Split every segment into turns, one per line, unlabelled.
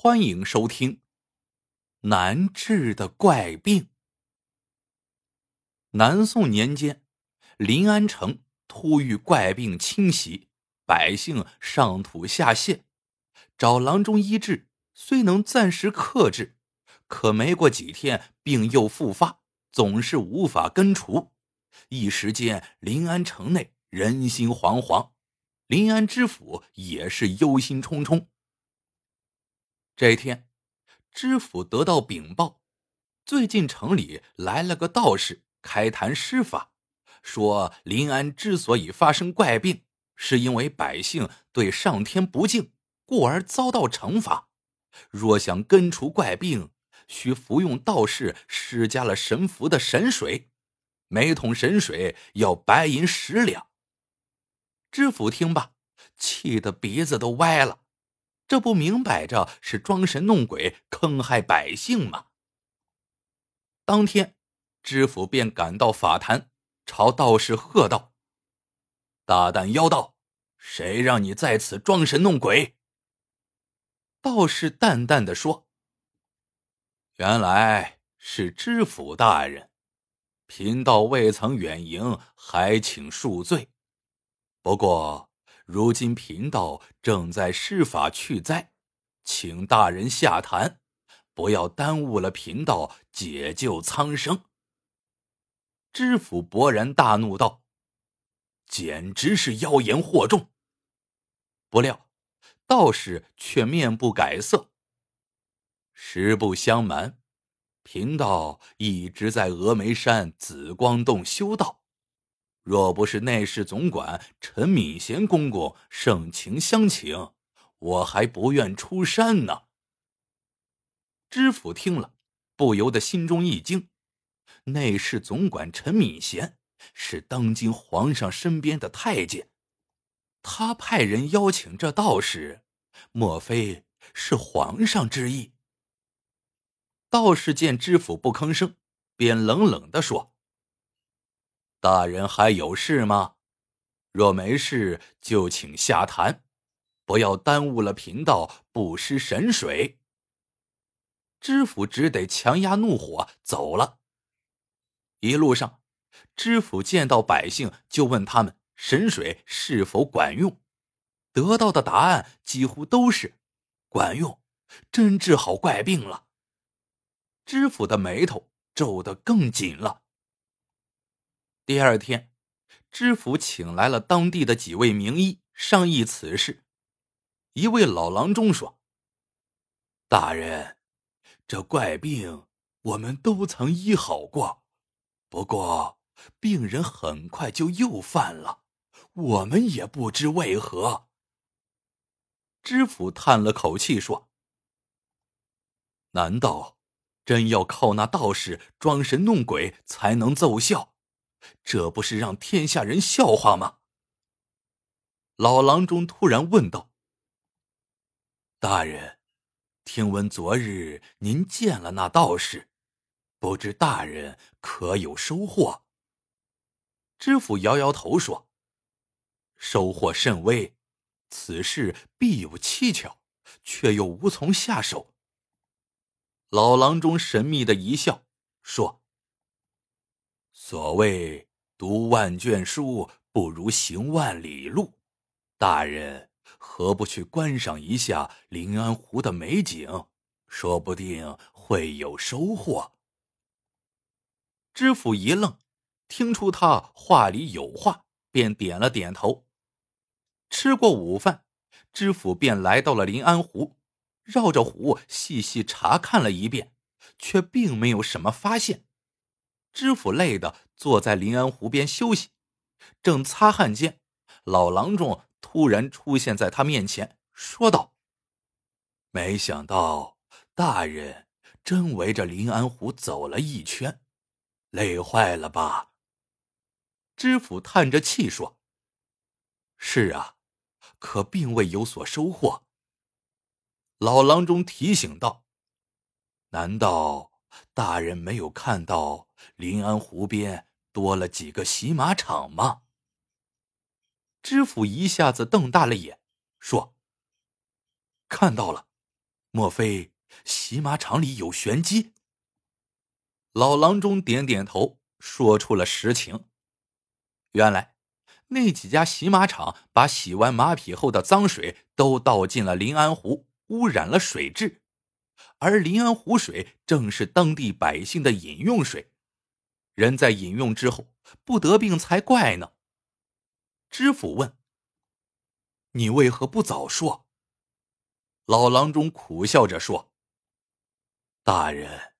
欢迎收听《难治的怪病》。南宋年间，临安城突遇怪病侵袭，百姓上吐下泻，找郎中医治，虽能暂时克制，可没过几天，病又复发，总是无法根除。一时间，临安城内人心惶惶，临安知府也是忧心忡忡。这一天，知府得到禀报，最近城里来了个道士，开坛施法，说临安之所以发生怪病，是因为百姓对上天不敬，故而遭到惩罚。若想根除怪病，需服用道士施加了神符的神水，每桶神水要白银十两。知府听罢，气得鼻子都歪了。这不明摆着是装神弄鬼、坑害百姓吗？当天，知府便赶到法坛，朝道士喝道：“大胆妖道，谁让你在此装神弄鬼？”道士淡淡的说：“原来是知府大人，贫道未曾远迎，还请恕罪。不过……”如今贫道正在施法去灾，请大人下坛，不要耽误了贫道解救苍生。知府勃然大怒道：“简直是妖言惑众！”不料道士却面不改色。实不相瞒，贫道一直在峨眉山紫光洞修道。若不是内侍总管陈敏贤公公盛情相请，我还不愿出山呢。知府听了，不由得心中一惊。内侍总管陈敏贤是当今皇上身边的太监，他派人邀请这道士，莫非是皇上之意？道士见知府不吭声，便冷冷的说。大人还有事吗？若没事，就请下坛，不要耽误了贫道布施神水。知府只得强压怒火走了。一路上，知府见到百姓，就问他们神水是否管用，得到的答案几乎都是管用，真治好怪病了。知府的眉头皱得更紧了。第二天，知府请来了当地的几位名医商议此事。一位老郎中说：“大人，这怪病我们都曾医好过，不过病人很快就又犯了，我们也不知为何。”知府叹了口气说：“难道真要靠那道士装神弄鬼才能奏效？”这不是让天下人笑话吗？老郎中突然问道：“大人，听闻昨日您见了那道士，不知大人可有收获？”知府摇摇头说：“收获甚微，此事必有蹊跷，却又无从下手。”老郎中神秘的一笑，说。所谓读万卷书不如行万里路，大人何不去观赏一下临安湖的美景？说不定会有收获。知府一愣，听出他话里有话，便点了点头。吃过午饭，知府便来到了临安湖，绕着湖细细查看了一遍，却并没有什么发现。知府累的坐在临安湖边休息，正擦汗间，老郎中突然出现在他面前，说道：“没想到大人真围着临安湖走了一圈，累坏了吧？”知府叹着气说：“是啊，可并未有所收获。”老郎中提醒道：“难道？”大人没有看到临安湖边多了几个洗马场吗？知府一下子瞪大了眼，说：“看到了，莫非洗马场里有玄机？老郎中点点头，说出了实情。原来，那几家洗马场把洗完马匹后的脏水都倒进了临安湖，污染了水质。而临安湖水正是当地百姓的饮用水，人在饮用之后不得病才怪呢。知府问：“你为何不早说？”老郎中苦笑着说：“大人，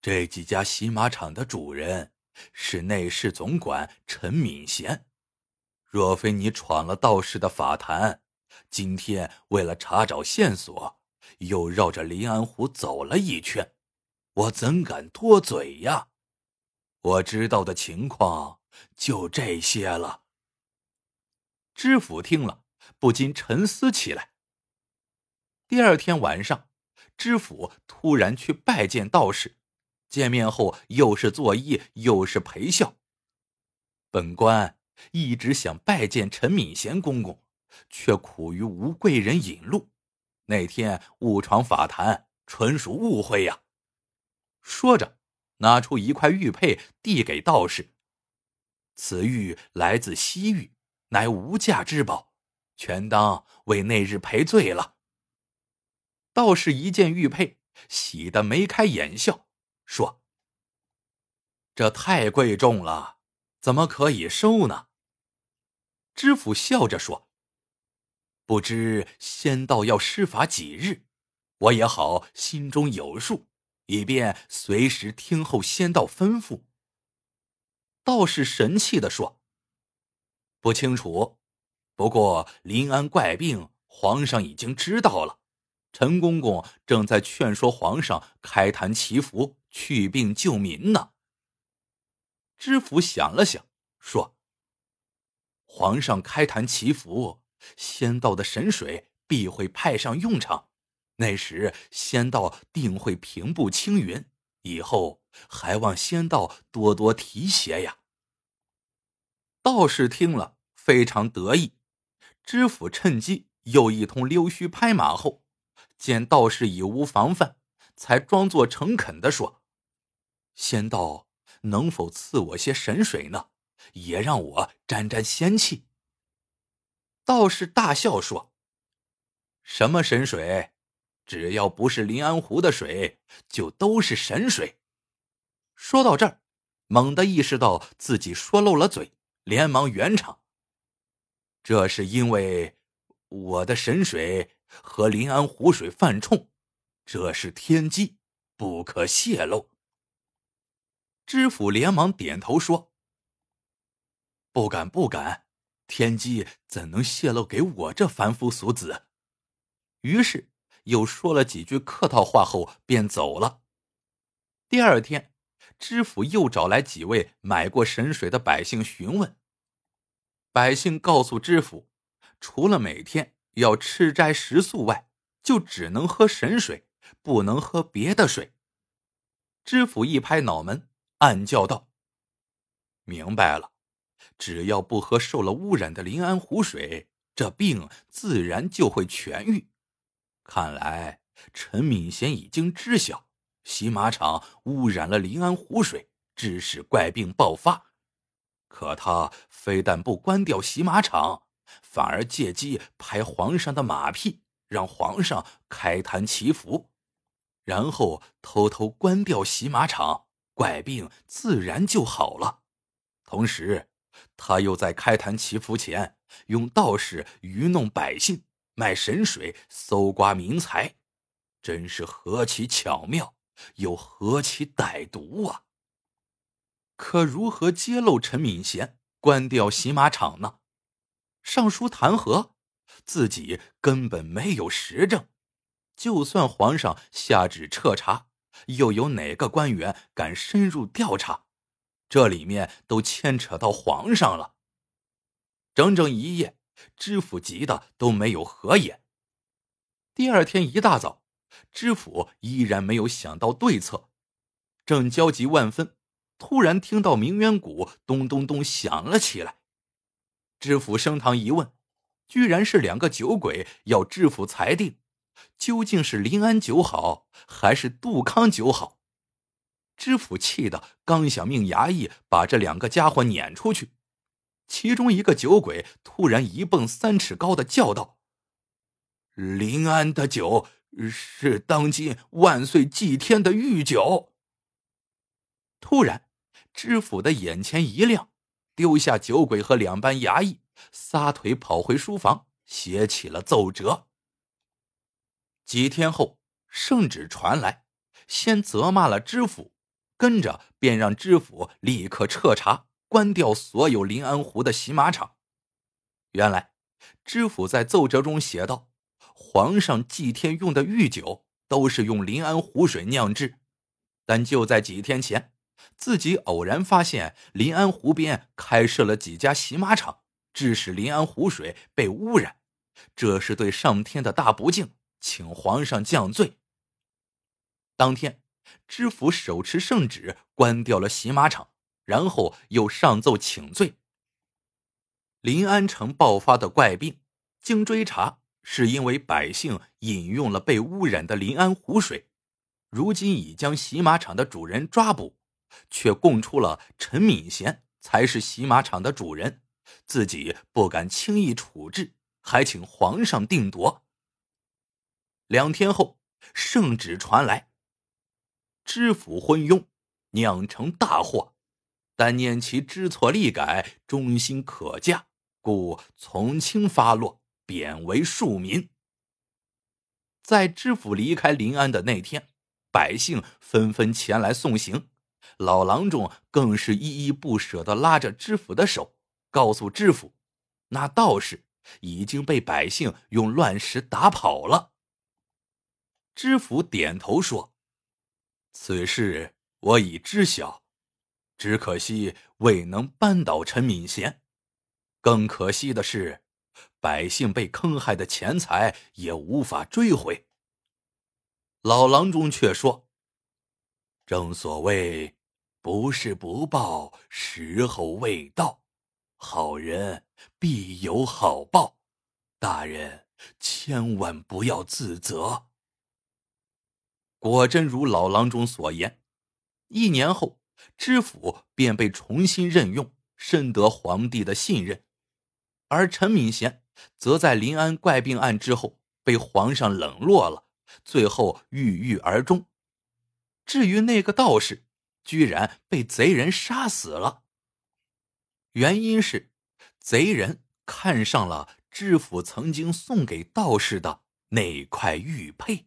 这几家洗马场的主人是内侍总管陈敏贤。若非你闯了道士的法坛，今天为了查找线索。”又绕着临安湖走了一圈，我怎敢多嘴呀？我知道的情况就这些了。知府听了，不禁沉思起来。第二天晚上，知府突然去拜见道士，见面后又是作揖又是陪笑。本官一直想拜见陈敏贤公公，却苦于无贵人引路。那天误闯法坛，纯属误会呀！说着，拿出一块玉佩递给道士。此玉来自西域，乃无价之宝，全当为那日赔罪了。道士一见玉佩，喜得眉开眼笑，说：“这太贵重了，怎么可以收呢？”知府笑着说。不知仙道要施法几日，我也好心中有数，以便随时听候仙道吩咐。道士神气的说：“不清楚，不过临安怪病，皇上已经知道了。陈公公正在劝说皇上开坛祈福，去病救民呢。”知府想了想，说：“皇上开坛祈福。”仙道的神水必会派上用场，那时仙道定会平步青云。以后还望仙道多多提携呀。道士听了非常得意，知府趁机又一通溜须拍马后，见道士已无防范，才装作诚恳的说：“仙道能否赐我些神水呢？也让我沾沾仙气。”道士大笑说：“什么神水？只要不是临安湖的水，就都是神水。”说到这儿，猛地意识到自己说漏了嘴，连忙圆场：“这是因为我的神水和临安湖水犯冲，这是天机，不可泄露。”知府连忙点头说：“不敢，不敢。”天机怎能泄露给我这凡夫俗子？于是又说了几句客套话后便走了。第二天，知府又找来几位买过神水的百姓询问。百姓告诉知府，除了每天要吃斋食素外，就只能喝神水，不能喝别的水。知府一拍脑门，暗叫道：“明白了。”只要不喝受了污染的临安湖水，这病自然就会痊愈。看来陈敏贤已经知晓洗马场污染了临安湖水，致使怪病爆发。可他非但不关掉洗马场，反而借机拍皇上的马屁，让皇上开坛祈福，然后偷偷关掉洗马场，怪病自然就好了。同时。他又在开坛祈福前用道士愚弄百姓，卖神水搜刮民财，真是何其巧妙，又何其歹毒啊！可如何揭露陈敏贤关掉洗马场呢？上书弹劾，自己根本没有实证。就算皇上下旨彻查，又有哪个官员敢深入调查？这里面都牵扯到皇上了。整整一夜，知府急的都没有合眼。第二天一大早，知府依然没有想到对策，正焦急万分，突然听到鸣冤鼓咚咚咚响了起来。知府升堂一问，居然是两个酒鬼要知府裁定，究竟是临安酒好，还是杜康酒好？知府气得刚想命衙役把这两个家伙撵出去，其中一个酒鬼突然一蹦三尺高的叫道：“临安的酒是当今万岁祭天的御酒。”突然，知府的眼前一亮，丢下酒鬼和两班衙役，撒腿跑回书房，写起了奏折。几天后，圣旨传来，先责骂了知府，跟着便让知府立刻彻查，关掉所有临安湖的洗马场。原来，知府在奏折中写道：“皇上祭天用的御酒都是用临安湖水酿制，但就在几天前，自己偶然发现临安湖边开设了几家洗马场，致使临安湖水被污染，这是对上天的大不敬。”请皇上降罪。当天，知府手持圣旨，关掉了洗马场，然后又上奏请罪。临安城爆发的怪病，经追查，是因为百姓饮用了被污染的临安湖水。如今已将洗马场的主人抓捕，却供出了陈敏贤才是洗马场的主人，自己不敢轻易处置，还请皇上定夺。两天后，圣旨传来，知府昏庸，酿成大祸，但念其知错立改，忠心可嘉，故从轻发落，贬为庶民。在知府离开临安的那天，百姓纷纷前来送行，老郎中更是依依不舍的拉着知府的手，告诉知府，那道士已经被百姓用乱石打跑了。知府点头说：“此事我已知晓，只可惜未能扳倒陈敏贤。更可惜的是，百姓被坑害的钱财也无法追回。”老郎中却说：“正所谓，不是不报，时候未到。好人必有好报，大人千万不要自责。”果真如老郎中所言，一年后，知府便被重新任用，深得皇帝的信任。而陈敏贤则在临安怪病案之后被皇上冷落了，最后郁郁而终。至于那个道士，居然被贼人杀死了。原因是，贼人看上了知府曾经送给道士的那块玉佩。